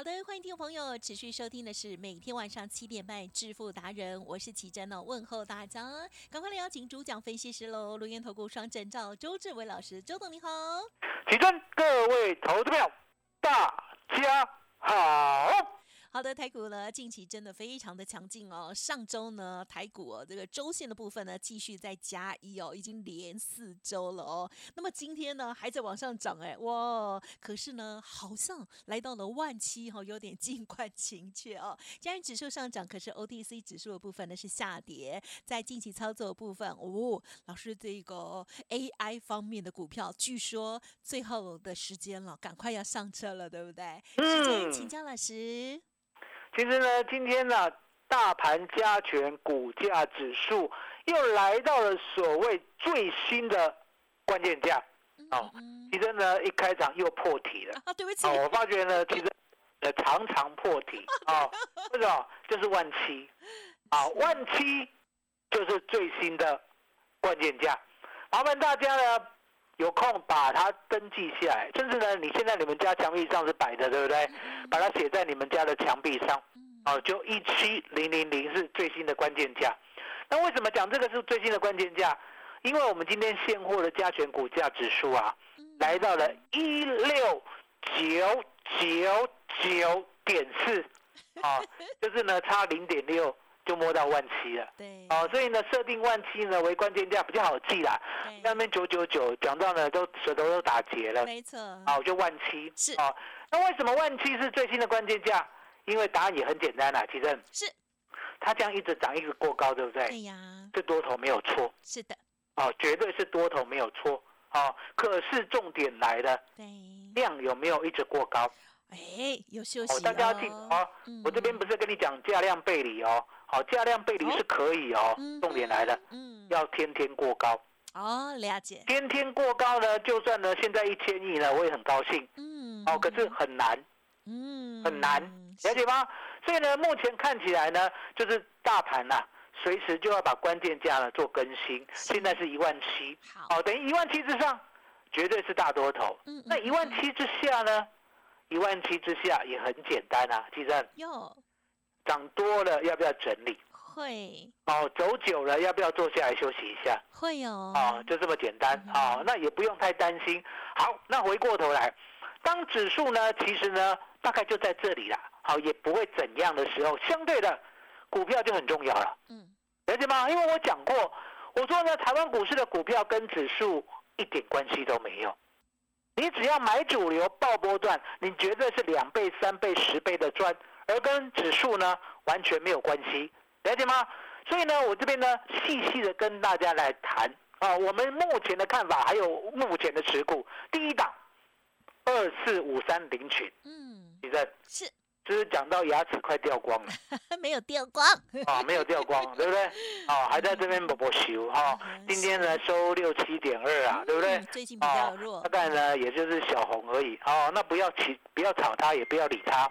好的，欢迎听众朋友持续收听的是每天晚上七点半《致富达人》，我是奇珍哦，问候大家，赶快来邀请主讲分析师喽，录音投顾双证照周志伟老师，周董你好，奇珍，各位投资票，大家好。好的，台股呢近期真的非常的强劲哦。上周呢台股哦这个周线的部分呢继续在加一哦，已经连四周了哦。那么今天呢还在往上涨哎哇，可是呢好像来到了万七哈，有点近观情却哦。加元指数上涨，可是 OTC 指数的部分呢是下跌。在近期操作的部分哦，老师这个 AI 方面的股票，据说最后的时间了，赶快要上车了，对不对？时间请教老师。其实呢，今天呢，大盘加权股价指数又来到了所谓最新的关键价。哦，其实呢，一开场又破题了。啊，对不起。哦，我发觉呢，其实呃常常破题。啊，为什么？就是万七。啊，万七就是最新的关键价。麻烦大家呢，有空把它登记下来。甚至呢，你现在你们家墙壁上是摆的，对不对？把它写在你们家的墙壁上。哦，就一七零零零是最新的关键价。那为什么讲这个是最新的关键价？因为我们今天现货的加权股价指数啊，来到了一六九九九点四，啊，就是呢差零点六就摸到万七了。对。哦，所以呢设定万七呢为关键价比较好记啦。那边九九九讲到呢都舌头都打结了。没错。好，就万七。是。哦，那为什么万七是最新的关键价？因为答案也很简单啦，其实是，它这样一直涨，一直过高，对不对？对呀，这多头没有错。是的，哦，绝对是多头没有错。哦，可是重点来了，对，量有没有一直过高？哎，有休息哦。大家要记得哦，我这边不是跟你讲价量背离哦，好，价量背离是可以哦。重点来了，嗯，要天天过高。哦，了解。天天过高呢，就算呢现在一千亿呢，我也很高兴。嗯。哦，可是很难。嗯。很难。了解吗？所以呢，目前看起来呢，就是大盘呐，随时就要把关键价呢做更新。现在是一万七，好，等于一万七之上，绝对是大多头。嗯，那一万七之下呢？一万七之下也很简单啊，其实哟，涨多了要不要整理？会。哦，走久了要不要坐下来休息一下？会哦。哦，就这么简单哦，那也不用太担心。好，那回过头来，当指数呢，其实呢，大概就在这里啦。好，也不会怎样的时候，相对的，股票就很重要了。嗯，了解吗？因为我讲过，我说呢，台湾股市的股票跟指数一点关系都没有。你只要买主流爆波段，你绝对是两倍、三倍、十倍的赚，而跟指数呢完全没有关系，了解吗？所以呢，我这边呢细细的跟大家来谈啊，我们目前的看法，还有目前的持股。第一档，二四五三零群，嗯，李正是。就是讲到牙齿快掉光了，没有掉光啊，没有掉光，对不对？啊，还在这边补补修哈。今天呢收六七点二啊，对不对？最近比较弱，大概呢也就是小红而已。哦，那不要起，不要炒它，也不要理它。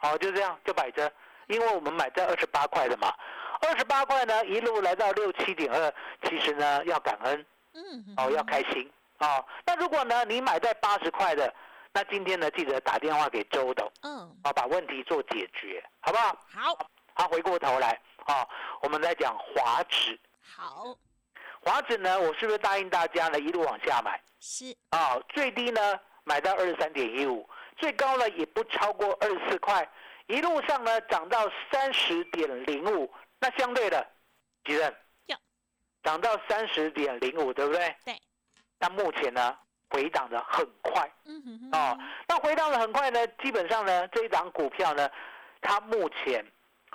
好，就这样就摆着，因为我们买在二十八块的嘛，二十八块呢一路来到六七点二，其实呢要感恩，嗯，哦要开心啊。那如果呢你买在八十块的。那今天呢，记得打电话给周董，嗯，啊，把问题做解决，好不好？好。好，回过头来，啊，我们再讲华指。好。华指呢，我是不是答应大家呢，一路往下买？是。啊，最低呢买到二十三点一五，最高呢也不超过二十四块，一路上呢涨到三十点零五，那相对的，几任？涨到三十点零五，对不对？对。那目前呢？回档的很快，嗯哼，哦，那回档的很快呢，基本上呢，这一档股票呢，它目前，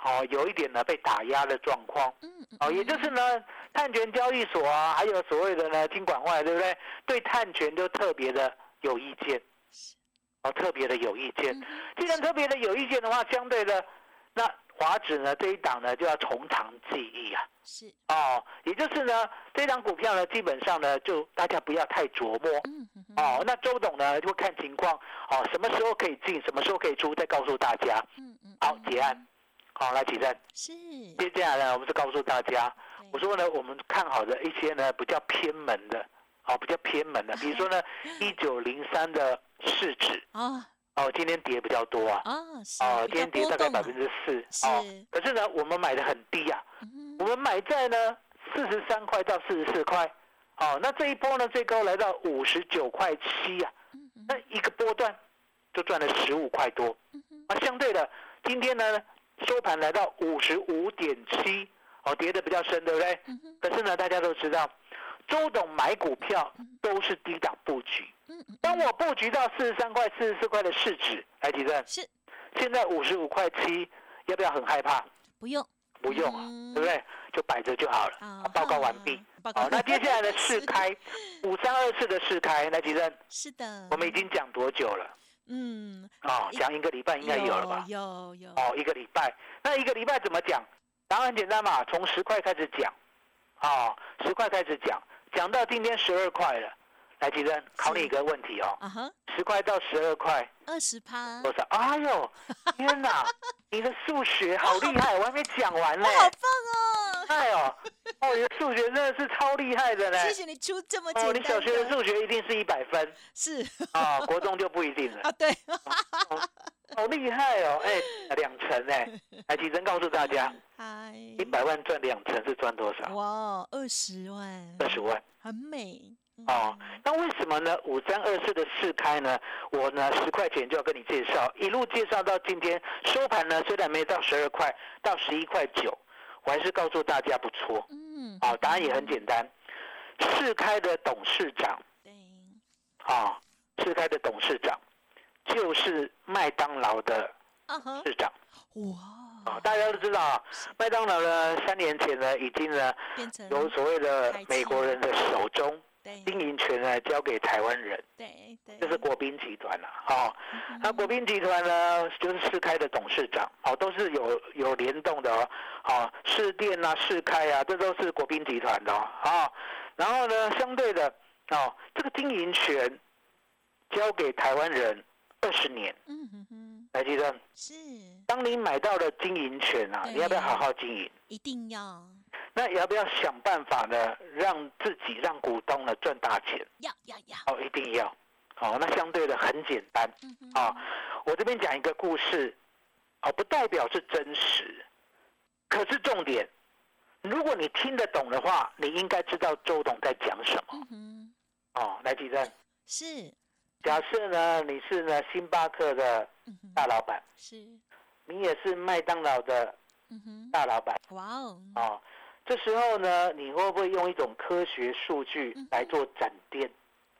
哦，有一点呢被打压的状况，嗯嗯，哦，也就是呢，碳权交易所啊，还有所谓的呢金管外，对不对？对碳权都特别的有意见，哦，特别的有意见。既然特别的有意见的话，相对的，那。华指呢这一档呢就要从长计议啊，是哦，也就是呢这一档股票呢基本上呢就大家不要太琢磨，哦，那周董呢就看情况，哦，什么时候可以进，什么时候可以出，再告诉大家。嗯嗯，好结案，好来起身。是。接下来呢我们就告诉大家，我说呢我们看好的一些呢比较偏门的，哦比较偏门的，比如说呢 一九零三的市值。啊。哦，今天跌比较多啊。哦，是哦，今天跌大概百分之四。哦是，可是呢，我们买的很低啊，嗯我们买在呢四十三块到四十四块。哦，那这一波呢，最高来到五十九块七啊，那一个波段就赚了十五块多。啊，相对的，今天呢收盘来到五十五点七，哦，跌的比较深，对不对？嗯可是呢，大家都知道，周董买股票都是低档布局。当我布局到四十三块、四十四块的市值，来提正，是现在五十五块七，要不要很害怕？不用不用啊，嗯对不对？就摆着就好了。啊报告完毕。好，那接下来的试是开 五三二四的试开，来提正，是的，我们已经讲多久了？嗯哦，讲一个礼拜应该有了吧？有有哦，一个礼拜。那一个礼拜怎么讲？答案很简单嘛，从十块开始讲，哦，十块开始讲，讲到今天十二块了。来，吉珍，考你一个问题哦，十块到十二块二十趴，我说？哎呦，天哪，你的数学好厉害，我还没讲完呢，。好棒哦！哎呦，哦，你的数学真的是超厉害的呢。谢谢你出这么简哦，你小学的数学一定是一百分。是。啊，国中就不一定了。啊，对，好厉害哦，哎，两成哎，来，吉珍告诉大家，嗨，一百万赚两成是赚多少？哇，二十万，二十万。很美。哦，那为什么呢？五三二四的四开呢？我呢十块钱就要跟你介绍，一路介绍到今天收盘呢，虽然没到十二块，到十一块九，我还是告诉大家不错。嗯，哦，答案也很简单，世开的董事长对，啊，世开的董事长就是麦当劳的市长哇。啊，，大家都知道啊，麦当劳呢三年前呢已经呢由所谓的美国人的手中对经营权呢交给台湾人。对对，就是国宾集团了、哦。嗯那国宾集团呢，就是世开的董事长，哦，都是有有联动的哦，哦，市电啊、世开啊，这都是国宾集团的哦。哦。然后呢，相对的，哦，这个经营权交给台湾人二十年，嗯哼哼，来记得，是。当你买到了经营权啊，你要不要好好经营？一定要那也要不要想办法呢，让自己让股东呢赚大钱？要要要，哦，一定要。哦，那相对的很简单。啊、我这边讲一个故事，哦，不代表是真实，可是重点，如果你听得懂的话，你应该知道周董在讲什么。嗯，哦，来举证，是，假设呢你是呢星巴克的大老板，是，你也是麦当劳的大老板，哇哦，哦，这时候呢，你会不会用一种科学数据来做展店？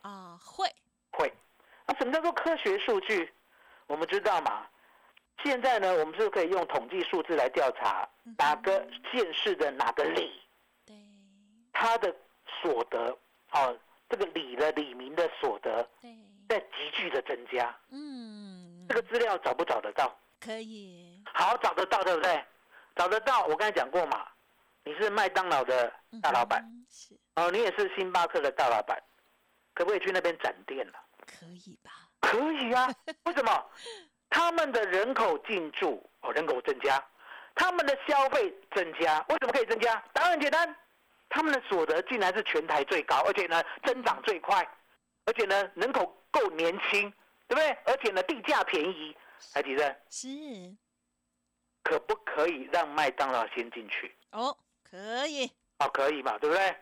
啊，会，会。那什么叫做科学数据？我们知道嘛？现在呢，我们是可以用统计数字来调查哪个县市的哪个里，对他的所得，哦，这个里的里民的所得对，在急剧的增加。嗯这，个资料找不找得到？可以，好，找得到，对不对？找得到。我刚才讲过嘛，你是麦当劳的嗯大老板，哦，你也是星巴克的大老板，可不可以去那边展店呢、可以吧？可以啊，为什么？他们的人口进驻哦，人口增加，他们的消费增加，为什么可以增加？答案很简单，他们的所得竟然是全台最高，而且呢增长最快，而且呢人口够年轻，对不对？而且呢地价便宜，海底人是，可不可以让麦当劳先进去？哦，可以，哦，可以嘛，对不对？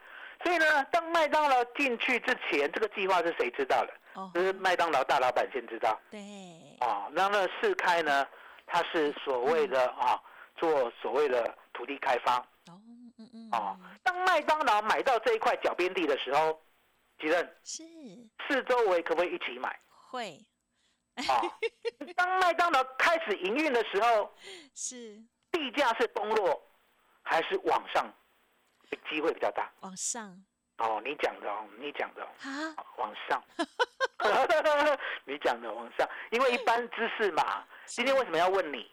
所以呢，当麦当劳进去之前，这个计划是谁知道的？哦，就是麦当劳大老板先知道。对，啊，那那四开呢，它是所谓的啊，做所谓的土地开发哦，嗯嗯，哦。当麦当劳买到这一块脚边地的时候，吉任是四周围可不可以一起买会啊？当麦当劳开始营运的时候，是地价是崩落还是往上？机会比较大往上哦。你讲的哦，你讲的哦，啊，往上。你讲的往上，因为一般知识嘛。今天为什么要问你？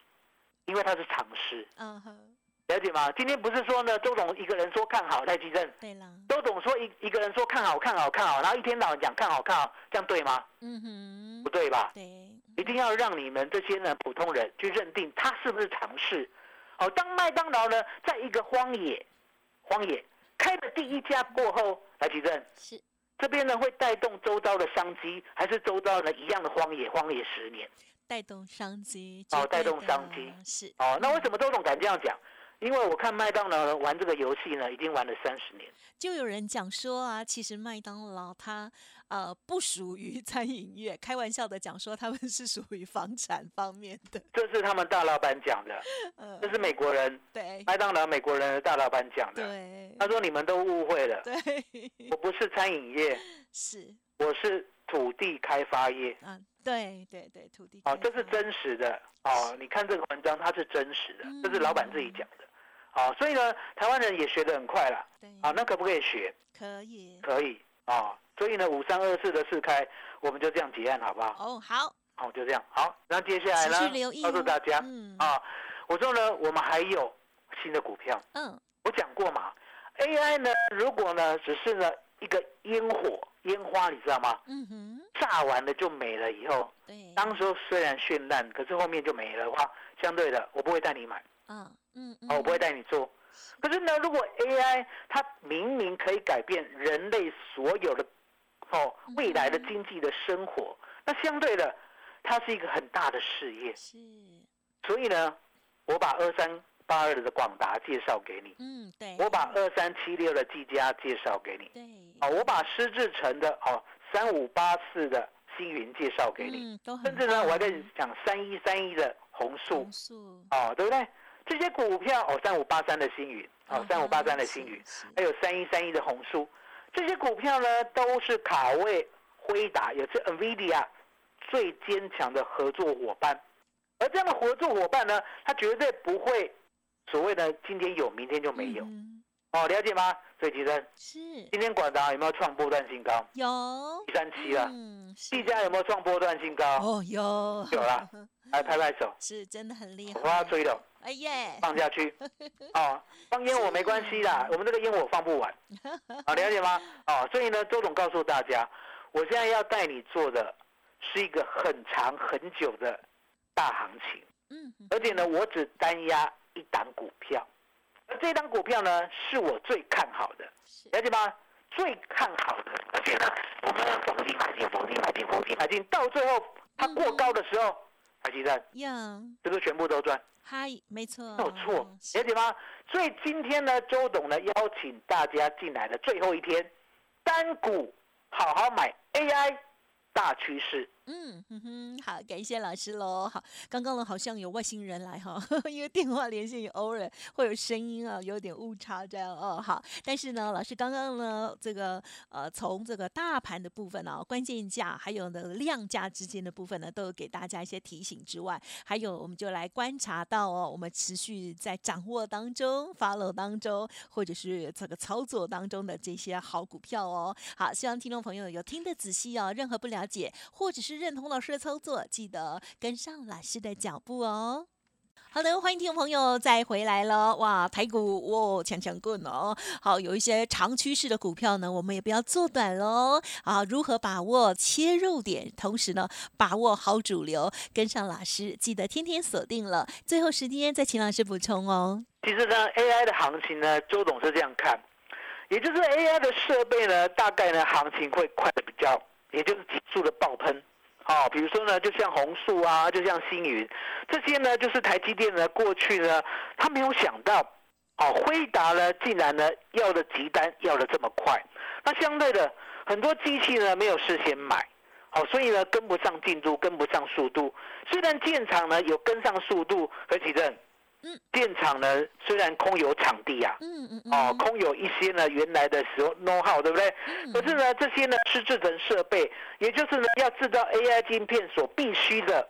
因为它是常识。嗯哼，了解吗？今天不是说呢，周董一个人说看好赖基正，对了，周董说一一个人说看好看好看好，然后一天到晚讲看好看好，这样对吗？嗯哼不，对吧？对，一定要让你们这些呢普通人去认定它是不是常识。哦，当麦当劳呢在一个荒野，荒野开了第一家过后，来举证是这边呢会带动周遭的商机，还是周遭呢一样的荒野，荒野十年？带动商机，哦带动商机是哦，那为什么周总敢这样讲？因为我看麦当劳玩这个游戏呢，已经玩了三十年。就有人讲说啊，其实麦当劳它呃不属于餐饮业，开玩笑的讲说他们是属于房产方面的，这是他们大老板讲的，呃这是美国人对麦当劳美国人的大老板讲的。对他说你们都误会了，对我不是餐饮业，是我是土地开发业。啊，对对对，土地哦，这是真实的哦。你看这个文章，它是真实的，这是老板自己讲的。哦，所以呢，台湾人也学得很快了。对啊，那可不可以学？可以可以啊。所以呢，五三二四的四开，我们就这样结案，好不好？哦好，好，就这样。好，那接下来呢，告诉哦大家嗯啊，我说呢，我们还有新的股票，嗯我讲过嘛，AI 呢，如果呢只是呢一个烟火烟花，你知道吗？嗯哼炸完了就没了，以后对，当时候虽然绚烂，可是后面就没了的话，相对的，我不会带你买，嗯嗯嗯。哦，我不会带你做。可是呢，如果 AI 它明明可以改变人类所有的哦未来的经济的生活，那相对的，它是一个很大的事业。是。所以呢，我把二三八二的广达介绍给你，嗯对，我把二三七六的技嘉介绍给你，对。哦，我把施志成的哦三五八四的星云介绍给你，嗯都很甚至呢，我还跟你讲三一三一的红树。红素哦，对不对？这些股票哦，三五八三的星云哦嗯，三五八三的星云，是是还有三一三一的红书，这些股票呢都是卡位辉达，也是 NVIDIA 最坚强的合作伙伴。而这样的合作伙伴呢，他绝对不会所谓的今天有，明天就没有、嗯哦，了解吗？所以其实是今天广达有没有创波段新高？有一三七了。嗯是技嘉有没有创波段新高？哦有有啦 来拍拍手，是真的很厉我要，追了。哎耶，放下去。哦，放烟火没关系啦，我们这个烟火放不完。好，了解吗？哦，所以呢，周总告诉大家，我现在要带你做的是一个很长很久的大行情，嗯。而且呢，我只单压一档股票，而这档股票呢，是我最看好的，是。了解吗？最看好的，而且呢，我们逢低买进，逢低买进，逢低买进，到最后它过高的时候，台积电呀是不是全部都赚？嗨没错没有错，是了解吗？所以今天呢，周董呢邀请大家进来的最后一天，单股好好买 AI 大趋势。嗯哼哼，好，感谢老师喽。好，刚刚呢好像有外星人来哈，因为电话连线有偶尔会有声音啊，有点误差这样哦。好，但是呢，老师刚刚呢这个呃从这个大盘的部分呢、关键价还有呢量价之间的部分呢，都有给大家一些提醒之外，还有我们就来观察到哦，我们持续在掌握当中、follow 当中，或者是这个操作当中的这些好股票哦。好，希望听众朋友有听得仔细哦，任何不了解或者是认同老师的操作，记得跟上老师的脚步哦。好的，欢迎听众朋友再回来了。哇，台股哇强强棍哦。好，有一些长趋势的股票呢，我们也不要做短喽。啊，如何把握切入点，同时呢，把握好主流，跟上老师，记得天天锁定了。最后时间再请老师补充哦。其实呢，AI 的行情呢，周董是这样看，也就是 AI 的设备呢，大概呢行情会快的比较，也就是急速的爆喷。哦，比如说呢，就像红树啊，就像星云，这些呢，就是台积电呢过去呢，他没有想到，哦，辉达呢竟然呢要的急单要的这么快，那相对的很多机器呢没有事先买，哦，所以呢跟不上进度，跟不上速度。虽然建厂呢有跟上速度，何其正，嗯，建厂呢虽然空有场地啊，嗯嗯嗯，哦，空有一些呢原来的时候 know how 对不对？嗯可是呢，这些呢是制成设备，也就是呢要制造 AI 晶片所必须的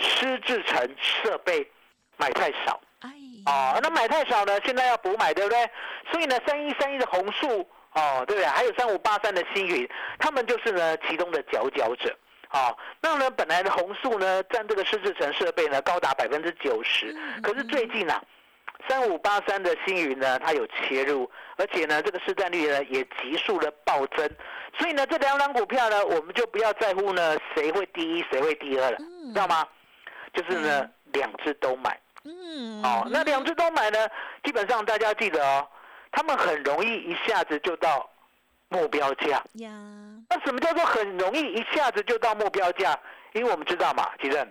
湿制成设备买太少哎哦，那买太少呢，现在要补买，对不对？所以呢，三一三一的红树哦，对不对？还有三五八三的星云，他们就是呢其中的佼佼者。哦，那呢，本来的红树呢占这个湿制成设备呢高达百分之九十，嗯可是最近啊，三五八三的星云呢，它有切入，而且呢，这个市占率呢也急速的暴增，所以呢，这两档股票呢，我们就不要在乎呢谁会第一，谁会第二了，嗯知道吗？就是呢，两只都买嗯哦。那两只都买呢，基本上大家记得哦，他们很容易一下子就到目标价。呀那什么叫做很容易一下子就到目标价？因为我们知道嘛，其实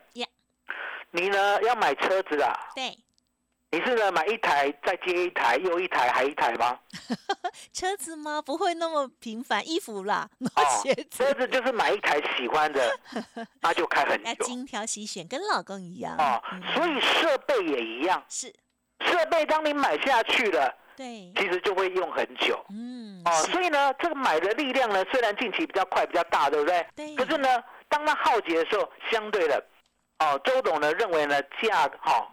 你呢要买车子啊？对，你是呢买一台再接一台，又一台还一台吗？车子吗？不会那么频繁，衣服啦，哦鞋子车子就是买一台喜欢的，那就开很久要精挑细选，跟老公一样哦嗯。所以设备也一样，是设备当你买下去了，对，其实就会用很久。嗯，哦，所以呢，这个买的力量呢，虽然近期比较快、比较大，对不对？对可是呢，当它耗竭的时候，相对的，哦，周董呢认为呢，价哈、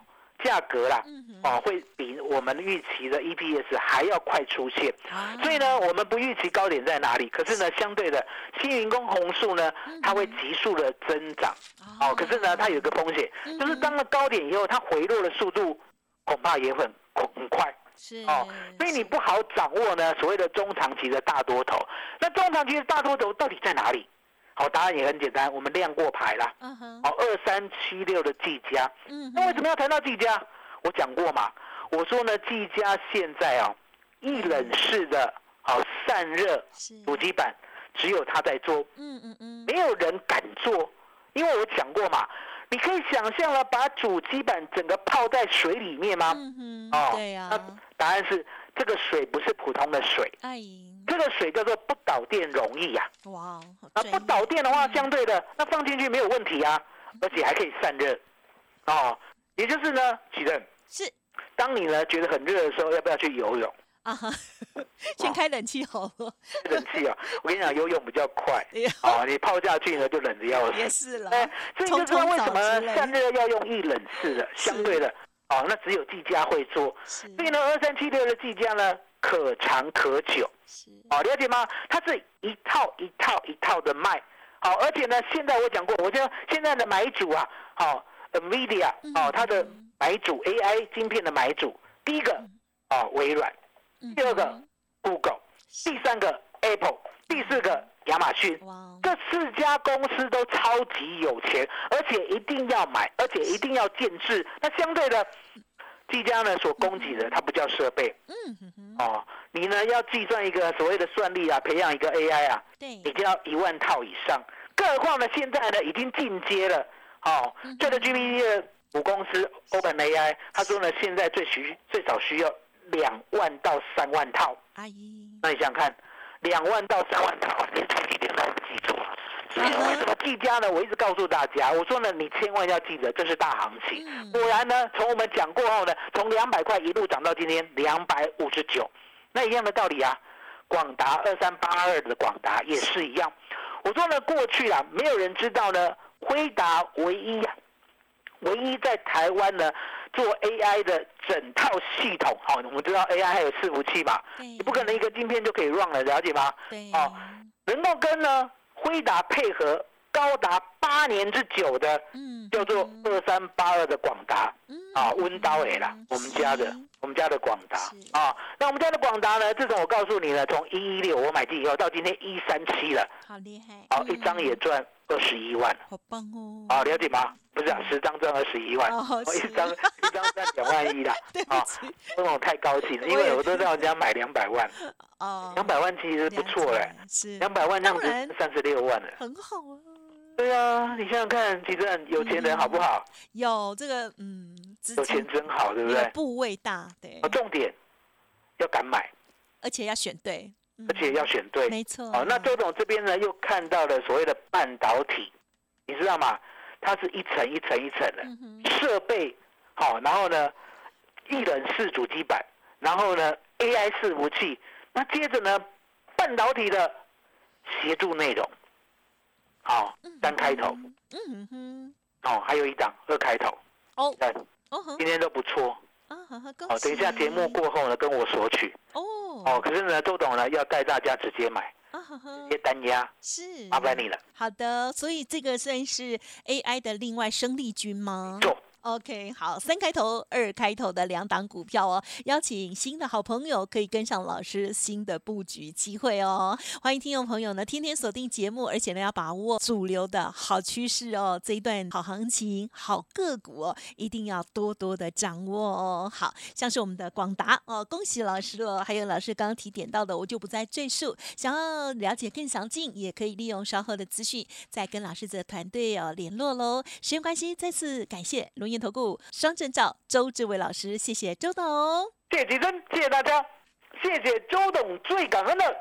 价格啦，哦，会比我们预期的 EPS 还要快出现。啊所以呢，我们不预期高点在哪里，可是呢，相对的，新云工红树呢，它会急速的增长。哦，可是呢，它有一个风险，就是当了高点以后，它回落的速度恐怕也很很快。是哦，所以你不好掌握呢所谓的中长期的大多头。那中长期的大多头到底在哪里？好，答案也很简单，我们亮过牌啦。嗯哼，哦，二三七六的技嘉，嗯那为什么要谈到技嘉？我讲过嘛，我说呢，技嘉现在啊，一冷式的好散热是主机板，只有他在做，嗯嗯嗯，没有人敢做，因为我讲过嘛，你可以想象了，把主机板整个泡在水里面吗？嗯哦，对呀，那答案是这个水不是普通的水，哎，这个水叫做不导电容易呀、哇，好啊。不导电的话，嗯相对的那放进去没有问题啊，而且还可以散热。哦，也就是呢，启正，是当你呢觉得很热的时候，要不要去游泳？啊哈，先开冷气好了，冷气啊，我跟你讲，游泳比较快啊，你泡下去呢就冷的要死。也是了，哎，所以你就知道为什么散热要用一冷式的，相对的哦，那只有技嘉会做。是所以呢，二三七六的技嘉呢，可长可久。是，哦，了解吗？它是一套一套一套的卖，好、而且呢，现在我讲过，我得现在的买主啊，好、NVIDIA 哦，它的买主 AI 晶片的买主，第一个哦微软，嗯第二个 Google，第三个 Apple，第四个亚马逊。哇，这四家公司都超级有钱，而且一定要买，而且一定要建制。那相对的，技嘉呢所供给的，它不叫设备。嗯哦，你呢要计算一个所谓的算力啊，培养一个 AI 啊，对。你，就要一万套以上。更何况呢，现在呢已经进阶了。哦，这个 GPT 的母公司 OpenAI，他说呢，现在最需最少需要两万到三万套。阿姨，那你想想看，两万到三万套，你从一点都不记住了。所以呢，为什么技嘉呢？我一直告诉大家，我说呢，你千万要记得，这是大行情。嗯果然呢，从我们讲过后呢，从两百块一路涨到今天两百五十九，那一样的道理啊。广达二三八二的广达也是一样。我说呢，过去啊，没有人知道呢，辉达唯一啊，唯一在台湾呢做 AI 的整套系统。好、我们知道 AI 还有伺服器嘛，你不可能一个晶片就可以 run 了，了解吗？对，哦能够跟呢辉达配合高达八年之久的嗯，叫做嗯。二三八二的广达嗯啊，温刀 A 啦嗯，我们家的是。我们家的广达啊，那我们家的广达呢，自从我告诉你了，从一一六我买进以后到今天一三七了，好厉害，啊，一张也嗯赚二十一万，好棒哦，啊，了解吗？不是啊，十张赚二十一万，哦我一是。张一张赚两万一啦，啊，起，这种太高兴了，因为我都在人家买两百万，哦，两百万其实不错嘞，两百万这样子三十六万了。很好啊，对啊，你想想看，其实很有钱人好不好？有这个嗯，有金钱真好，对不对？部位大，对啊，，重点要敢买，而且要选对，嗯而且要选对。没错，哦，那周董这边呢，又看到了所谓的半导体，你知道吗？它是一层一层一层的设备，好、然后呢，一人式主机板，然后呢，AI 伺服器，那接着呢，半导体的协助内容，好、单开头，嗯哼，哦，还有一档二开头，哦对哦，今天都不错。哦，等一下喜节目过后呢，跟我索取。哦。哦，可是呢，周董呢要带大家直接买，直，接单压，是。麻烦你了。好的，所以这个算是 AI 的另外生力军吗？做 OK，好，三开头、二开头的两档股票哦，邀请新的好朋友可以跟上老师新的布局机会哦。欢迎听众朋友呢天天锁定节目，而且呢要把握主流的好趋势哦，这一段好行情、好个股哦，一定要多多的掌握哦。好像是我们的广达哦，恭喜老师了，还有老师刚刚提点到的，我就不再赘述。想要了解更详尽，也可以利用稍后的资讯再跟老师的团队哦联络喽。时间关系，再次感谢音。业投顾双证照周志伟老师，谢谢周董，谢谢吉珍，谢谢大家，谢谢周董，最感恩的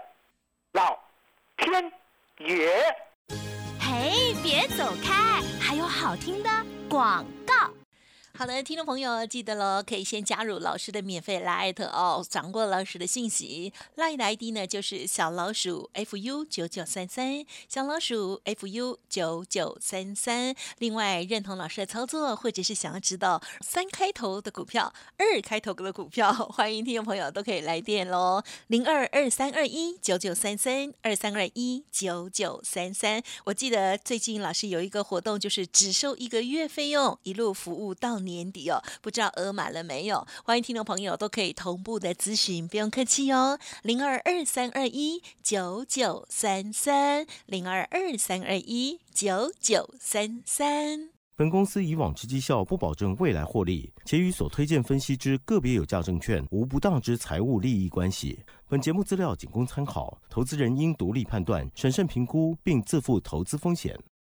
老天爷。嘿，别走开，还有好听的广告。好的，听众朋友记得喽，可以先加入老师的免费 Light 哦，掌握老师的信息。赖的 ID 呢就是小老鼠 fu 九九三三，小老鼠 fu 九九三三。另外，认同老师的操作，或者是想要知道三开头的股票、二开头的股票，欢迎听众朋友都可以来电喽，零二二三二一九九三三二三二一九九三三。我记得最近老师有一个活动，就是只收一个月费用，一路服务到你年底哦，不知道额满了没有？欢迎听众朋友都可以同步的咨询，不用客气哦，零二二三二一九九三三，零二二三二一九九三三。本公司以往之绩效不保证未来获利，且与所推荐分析之个别有价证券无不当之财务利益关系。本节目资料仅供参考，投资人应独立判断、审慎评估，并自负投资风险。